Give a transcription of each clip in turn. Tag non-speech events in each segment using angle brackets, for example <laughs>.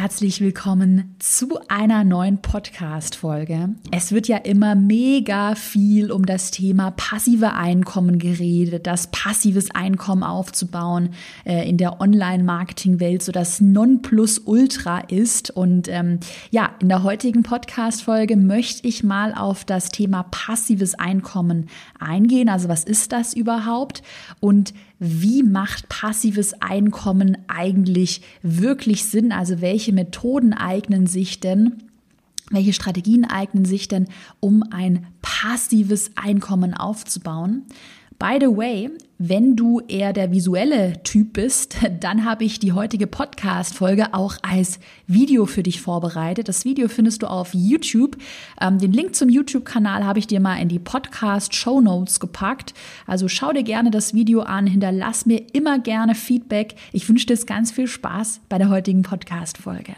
Herzlich willkommen zu einer neuen Podcast-Folge. Es wird ja immer mega viel um das Thema passive Einkommen geredet, das passives Einkommen aufzubauen äh, in der Online-Marketing-Welt, so das Nonplusultra ist. Und ähm, ja, in der heutigen Podcast-Folge möchte ich mal auf das Thema passives Einkommen eingehen. Also was ist das überhaupt? Und wie macht passives Einkommen eigentlich wirklich Sinn? Also welche Methoden eignen sich denn? Welche Strategien eignen sich denn, um ein passives Einkommen aufzubauen? By the way, wenn du eher der visuelle Typ bist, <laughs> dann habe ich die heutige Podcast-Folge auch als Video für dich vorbereitet. Das Video findest du auf YouTube. Ähm, den Link zum YouTube-Kanal habe ich dir mal in die Podcast-Show Notes gepackt. Also schau dir gerne das Video an, hinterlass mir immer gerne Feedback. Ich wünsche dir ganz viel Spaß bei der heutigen Podcast-Folge.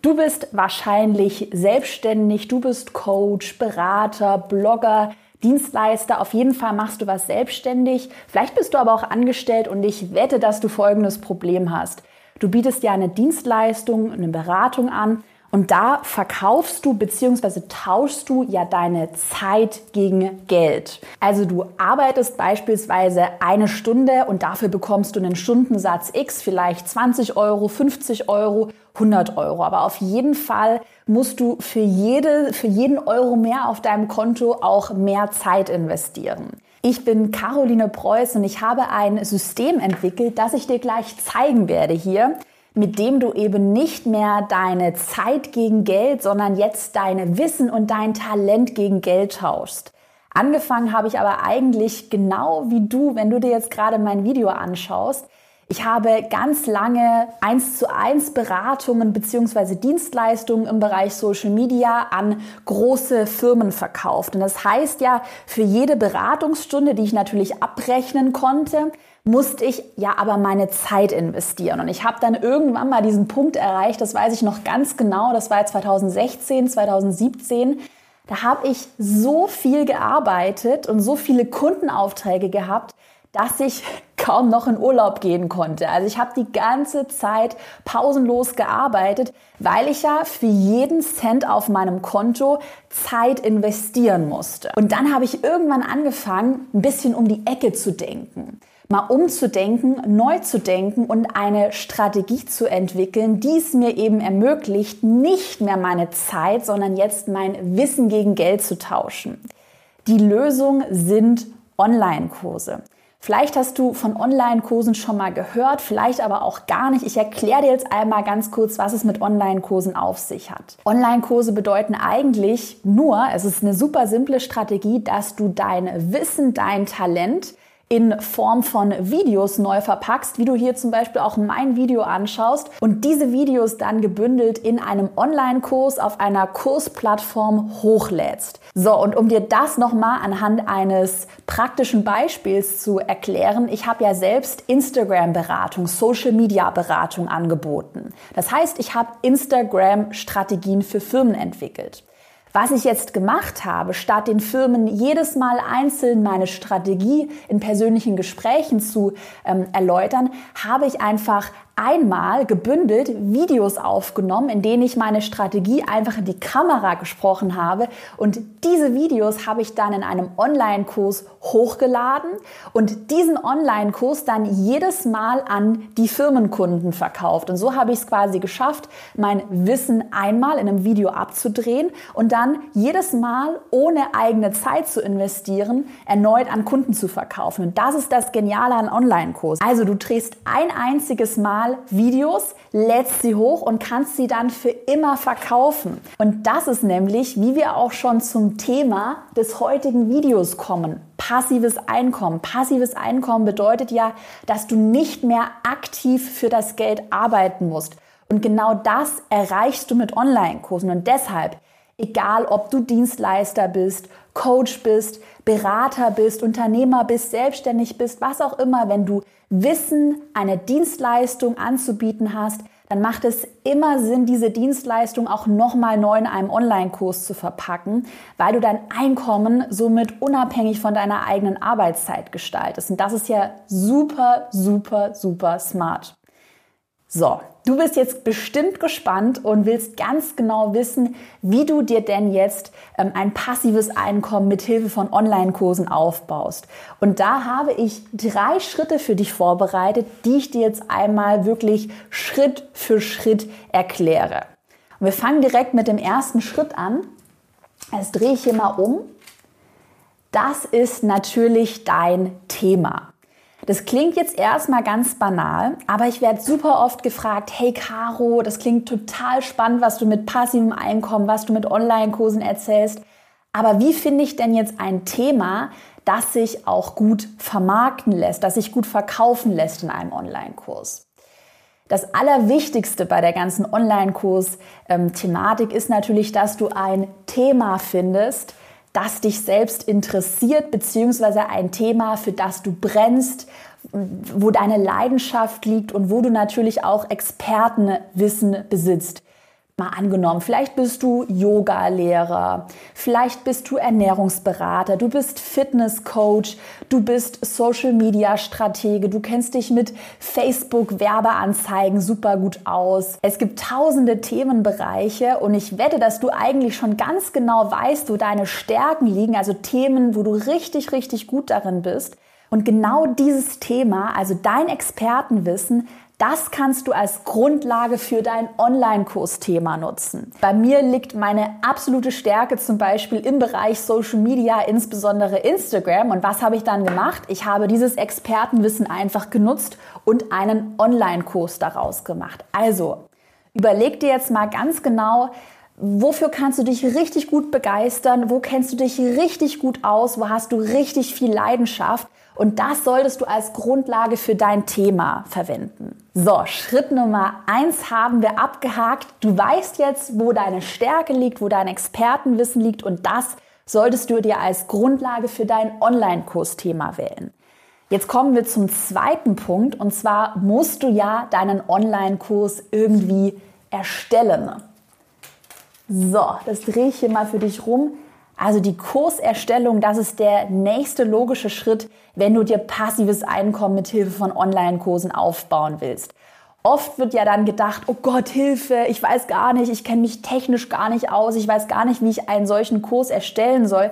Du bist wahrscheinlich selbstständig, du bist Coach, Berater, Blogger, Dienstleister. Auf jeden Fall machst du was selbstständig. Vielleicht bist du aber auch angestellt und ich wette, dass du folgendes Problem hast. Du bietest ja eine Dienstleistung, eine Beratung an und da verkaufst du bzw. tauschst du ja deine Zeit gegen Geld. Also du arbeitest beispielsweise eine Stunde und dafür bekommst du einen Stundensatz X, vielleicht 20 Euro, 50 Euro, 100 Euro. Aber auf jeden Fall musst du für, jede, für jeden Euro mehr auf deinem Konto auch mehr Zeit investieren. Ich bin Caroline Preuß und ich habe ein System entwickelt, das ich dir gleich zeigen werde hier mit dem du eben nicht mehr deine Zeit gegen Geld, sondern jetzt deine Wissen und dein Talent gegen Geld tauschst. Angefangen habe ich aber eigentlich genau wie du, wenn du dir jetzt gerade mein Video anschaust. Ich habe ganz lange eins zu eins Beratungen beziehungsweise Dienstleistungen im Bereich Social Media an große Firmen verkauft. Und das heißt ja, für jede Beratungsstunde, die ich natürlich abrechnen konnte, musste ich ja aber meine Zeit investieren. Und ich habe dann irgendwann mal diesen Punkt erreicht, das weiß ich noch ganz genau, das war 2016, 2017. Da habe ich so viel gearbeitet und so viele Kundenaufträge gehabt, dass ich <laughs> kaum noch in Urlaub gehen konnte. Also ich habe die ganze Zeit pausenlos gearbeitet, weil ich ja für jeden Cent auf meinem Konto Zeit investieren musste. Und dann habe ich irgendwann angefangen, ein bisschen um die Ecke zu denken mal umzudenken, neu zu denken und eine Strategie zu entwickeln, die es mir eben ermöglicht, nicht mehr meine Zeit, sondern jetzt mein Wissen gegen Geld zu tauschen. Die Lösung sind Online-Kurse. Vielleicht hast du von Online-Kursen schon mal gehört, vielleicht aber auch gar nicht. Ich erkläre dir jetzt einmal ganz kurz, was es mit Online-Kursen auf sich hat. Online-Kurse bedeuten eigentlich nur, es ist eine super simple Strategie, dass du dein Wissen, dein Talent in Form von Videos neu verpackst, wie du hier zum Beispiel auch mein Video anschaust und diese Videos dann gebündelt in einem Online-Kurs auf einer Kursplattform hochlädst. So, und um dir das nochmal anhand eines praktischen Beispiels zu erklären, ich habe ja selbst Instagram-Beratung, Social-Media-Beratung angeboten. Das heißt, ich habe Instagram-Strategien für Firmen entwickelt. Was ich jetzt gemacht habe, statt den Firmen jedes Mal einzeln meine Strategie in persönlichen Gesprächen zu ähm, erläutern, habe ich einfach einmal gebündelt Videos aufgenommen, in denen ich meine Strategie einfach in die Kamera gesprochen habe. Und diese Videos habe ich dann in einem Online-Kurs hochgeladen und diesen Online-Kurs dann jedes Mal an die Firmenkunden verkauft. Und so habe ich es quasi geschafft, mein Wissen einmal in einem Video abzudrehen und dann jedes Mal ohne eigene Zeit zu investieren, erneut an Kunden zu verkaufen. Und das ist das Geniale an Online-Kurs. Also du drehst ein einziges Mal Mal Videos, lädst sie hoch und kannst sie dann für immer verkaufen. Und das ist nämlich, wie wir auch schon zum Thema des heutigen Videos kommen. Passives Einkommen. Passives Einkommen bedeutet ja, dass du nicht mehr aktiv für das Geld arbeiten musst. Und genau das erreichst du mit Online-Kursen. Und deshalb, egal ob du Dienstleister bist, Coach bist, Berater bist, Unternehmer bist, selbstständig bist, was auch immer, wenn du Wissen, eine Dienstleistung anzubieten hast, dann macht es immer Sinn, diese Dienstleistung auch nochmal neu in einem Online-Kurs zu verpacken, weil du dein Einkommen somit unabhängig von deiner eigenen Arbeitszeit gestaltest. Und das ist ja super, super, super smart. So, du bist jetzt bestimmt gespannt und willst ganz genau wissen, wie du dir denn jetzt ähm, ein passives Einkommen mit Hilfe von Online-Kursen aufbaust. Und da habe ich drei Schritte für dich vorbereitet, die ich dir jetzt einmal wirklich Schritt für Schritt erkläre. Und wir fangen direkt mit dem ersten Schritt an. Jetzt drehe ich hier mal um. Das ist natürlich dein Thema. Das klingt jetzt erstmal ganz banal, aber ich werde super oft gefragt, hey Caro, das klingt total spannend, was du mit passivem Einkommen, was du mit Online-Kursen erzählst. Aber wie finde ich denn jetzt ein Thema, das sich auch gut vermarkten lässt, das sich gut verkaufen lässt in einem Online-Kurs? Das Allerwichtigste bei der ganzen Online-Kurs-Thematik ist natürlich, dass du ein Thema findest, das dich selbst interessiert, beziehungsweise ein Thema, für das du brennst, wo deine Leidenschaft liegt und wo du natürlich auch Expertenwissen besitzt. Mal angenommen, vielleicht bist du Yoga-Lehrer, vielleicht bist du Ernährungsberater, du bist Fitness-Coach, du bist Social-Media-Stratege, du kennst dich mit Facebook-Werbeanzeigen super gut aus. Es gibt tausende Themenbereiche und ich wette, dass du eigentlich schon ganz genau weißt, wo deine Stärken liegen, also Themen, wo du richtig, richtig gut darin bist. Und genau dieses Thema, also dein Expertenwissen, das kannst du als Grundlage für dein Online-Kursthema nutzen. Bei mir liegt meine absolute Stärke zum Beispiel im Bereich Social Media, insbesondere Instagram. Und was habe ich dann gemacht? Ich habe dieses Expertenwissen einfach genutzt und einen Online-Kurs daraus gemacht. Also, überleg dir jetzt mal ganz genau, Wofür kannst du dich richtig gut begeistern? Wo kennst du dich richtig gut aus? Wo hast du richtig viel Leidenschaft? Und das solltest du als Grundlage für dein Thema verwenden. So, Schritt Nummer eins haben wir abgehakt. Du weißt jetzt, wo deine Stärke liegt, wo dein Expertenwissen liegt und das solltest du dir als Grundlage für dein Online-Kursthema wählen. Jetzt kommen wir zum zweiten Punkt und zwar musst du ja deinen Online-Kurs irgendwie erstellen. So, das drehe ich hier mal für dich rum. Also die Kurserstellung, das ist der nächste logische Schritt, wenn du dir passives Einkommen mit Hilfe von Online-Kursen aufbauen willst. Oft wird ja dann gedacht, oh Gott, Hilfe, ich weiß gar nicht, ich kenne mich technisch gar nicht aus, ich weiß gar nicht, wie ich einen solchen Kurs erstellen soll.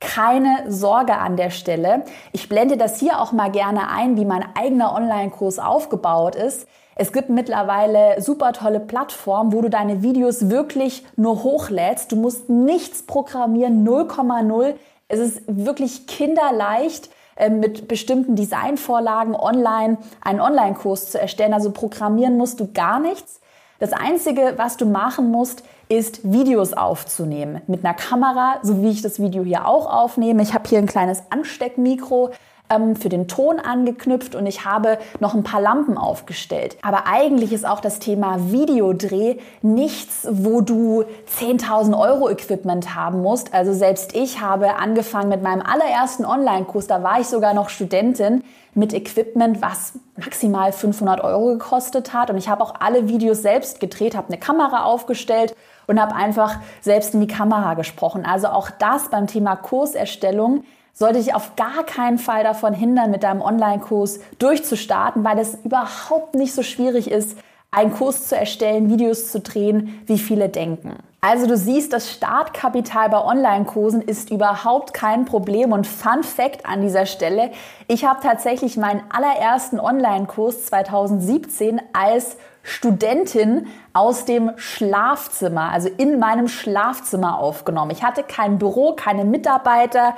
Keine Sorge an der Stelle. Ich blende das hier auch mal gerne ein, wie mein eigener Online-Kurs aufgebaut ist. Es gibt mittlerweile super tolle Plattformen, wo du deine Videos wirklich nur hochlädst. Du musst nichts programmieren, 0,0. Es ist wirklich kinderleicht ähm, mit bestimmten Designvorlagen online einen Online-Kurs zu erstellen. Also programmieren musst du gar nichts. Das Einzige, was du machen musst, ist Videos aufzunehmen mit einer Kamera, so wie ich das Video hier auch aufnehme. Ich habe hier ein kleines Ansteckmikro, ähm, für den Ton angeknüpft und ich habe noch ein paar Lampen aufgestellt. Aber eigentlich ist auch das Thema Videodreh nichts, wo du 10.000 Euro Equipment haben musst. Also selbst ich habe angefangen mit meinem allerersten Online-Kurs, da war ich sogar noch Studentin, mit Equipment, was maximal 500 Euro gekostet hat. Und ich habe auch alle Videos selbst gedreht, habe eine Kamera aufgestellt und habe einfach selbst in die Kamera gesprochen. Also auch das beim Thema Kurserstellung sollte dich auf gar keinen Fall davon hindern, mit deinem Online-Kurs durchzustarten, weil es überhaupt nicht so schwierig ist, einen Kurs zu erstellen, Videos zu drehen, wie viele denken. Also du siehst, das Startkapital bei Online-Kursen ist überhaupt kein Problem. Und Fun Fact an dieser Stelle, ich habe tatsächlich meinen allerersten Online-Kurs 2017 als Studentin aus dem Schlafzimmer, also in meinem Schlafzimmer aufgenommen. Ich hatte kein Büro, keine Mitarbeiter,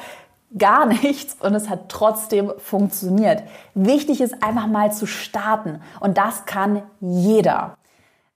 gar <laughs> nichts und es hat trotzdem funktioniert. Wichtig ist einfach mal zu starten und das kann jeder.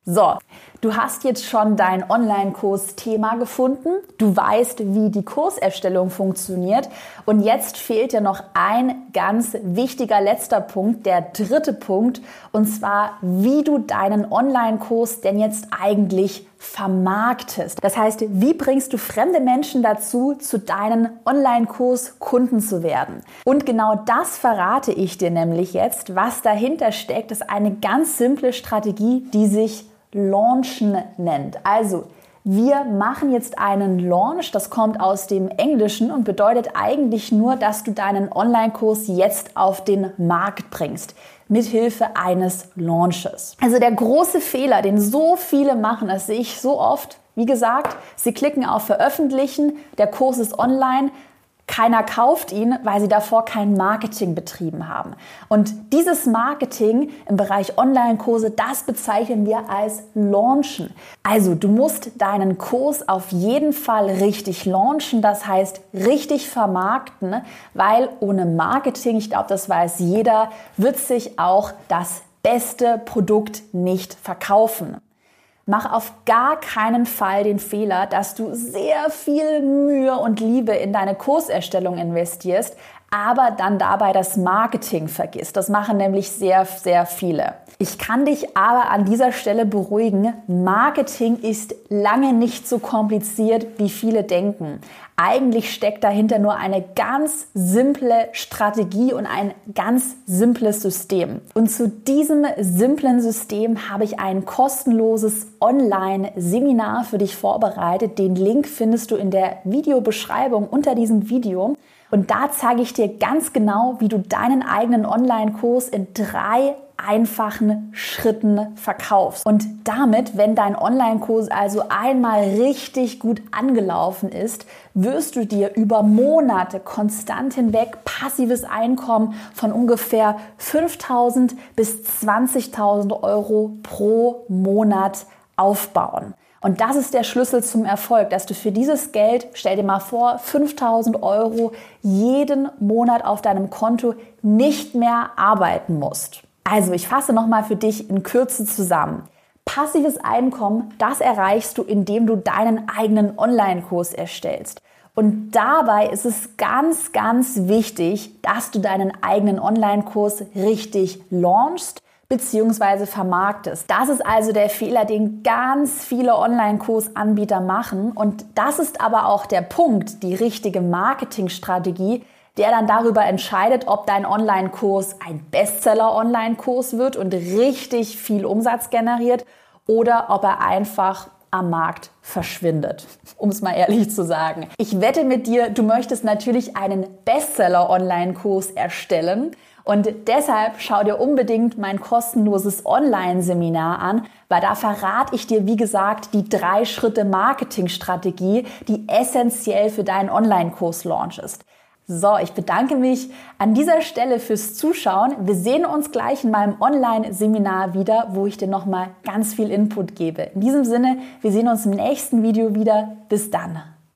So, du hast jetzt schon dein Online-Kurs-Thema gefunden. Du weißt, wie die Kurserstellung funktioniert. Und jetzt fehlt dir noch ein ganz wichtiger letzter Punkt, der dritte Punkt. Und zwar, wie du deinen Online-Kurs denn jetzt eigentlich vermarktest. Das heißt, wie bringst du fremde Menschen dazu, zu deinen Online-Kurs Kunden zu werden? Und genau das verrate ich dir nämlich jetzt. Was dahinter steckt, ist eine ganz simple Strategie, die sich Launchen nennt. Also, wir machen jetzt einen Launch, das kommt aus dem Englischen und bedeutet eigentlich nur, dass du deinen Online-Kurs jetzt auf den Markt bringst mithilfe eines Launches. Also der große Fehler, den so viele machen, das sehe ich so oft. Wie gesagt, sie klicken auf Veröffentlichen, der Kurs ist online, keiner kauft ihn, weil sie davor kein Marketing betrieben haben. Und dieses Marketing im Bereich Online-Kurse, das bezeichnen wir als Launchen. Also du musst deinen Kurs auf jeden Fall richtig launchen, das heißt richtig vermarkten, weil ohne Marketing, ich glaube, das weiß jeder, wird sich auch das beste Produkt nicht verkaufen. Mach auf gar keinen Fall den Fehler, dass du sehr viel Mühe und Liebe in deine Kurserstellung investierst, aber dann dabei das Marketing vergisst. Das machen nämlich sehr, sehr viele. Ich kann dich aber an dieser Stelle beruhigen, Marketing ist lange nicht so kompliziert, wie viele denken. Eigentlich steckt dahinter nur eine ganz simple Strategie und ein ganz simples System. Und zu diesem simplen System habe ich ein kostenloses Online-Seminar für dich vorbereitet. Den Link findest du in der Videobeschreibung unter diesem Video. Und da zeige ich dir ganz genau, wie du deinen eigenen Online-Kurs in drei einfachen Schritten verkaufst. Und damit, wenn dein Online-Kurs also einmal richtig gut angelaufen ist, wirst du dir über Monate konstant hinweg passives Einkommen von ungefähr 5.000 bis 20.000 Euro pro Monat aufbauen. Und das ist der Schlüssel zum Erfolg, dass du für dieses Geld, stell dir mal vor, 5000 Euro jeden Monat auf deinem Konto nicht mehr arbeiten musst. Also ich fasse nochmal für dich in Kürze zusammen. Passives Einkommen, das erreichst du, indem du deinen eigenen Online-Kurs erstellst. Und dabei ist es ganz, ganz wichtig, dass du deinen eigenen Online-Kurs richtig launchst bzw. vermarktest. Das ist also der Fehler, den ganz viele Online-Kursanbieter machen. Und das ist aber auch der Punkt, die richtige Marketingstrategie, der dann darüber entscheidet, ob dein Online-Kurs ein Bestseller-Online-Kurs wird und richtig viel Umsatz generiert oder ob er einfach am Markt verschwindet, um es mal ehrlich zu sagen. Ich wette mit dir, du möchtest natürlich einen Bestseller-Online-Kurs erstellen. Und deshalb schau dir unbedingt mein kostenloses Online-Seminar an, weil da verrate ich dir, wie gesagt, die drei Schritte Marketingstrategie, die essentiell für deinen Online-Kurs Launch ist. So, ich bedanke mich an dieser Stelle fürs Zuschauen. Wir sehen uns gleich in meinem Online-Seminar wieder, wo ich dir nochmal ganz viel Input gebe. In diesem Sinne, wir sehen uns im nächsten Video wieder. Bis dann.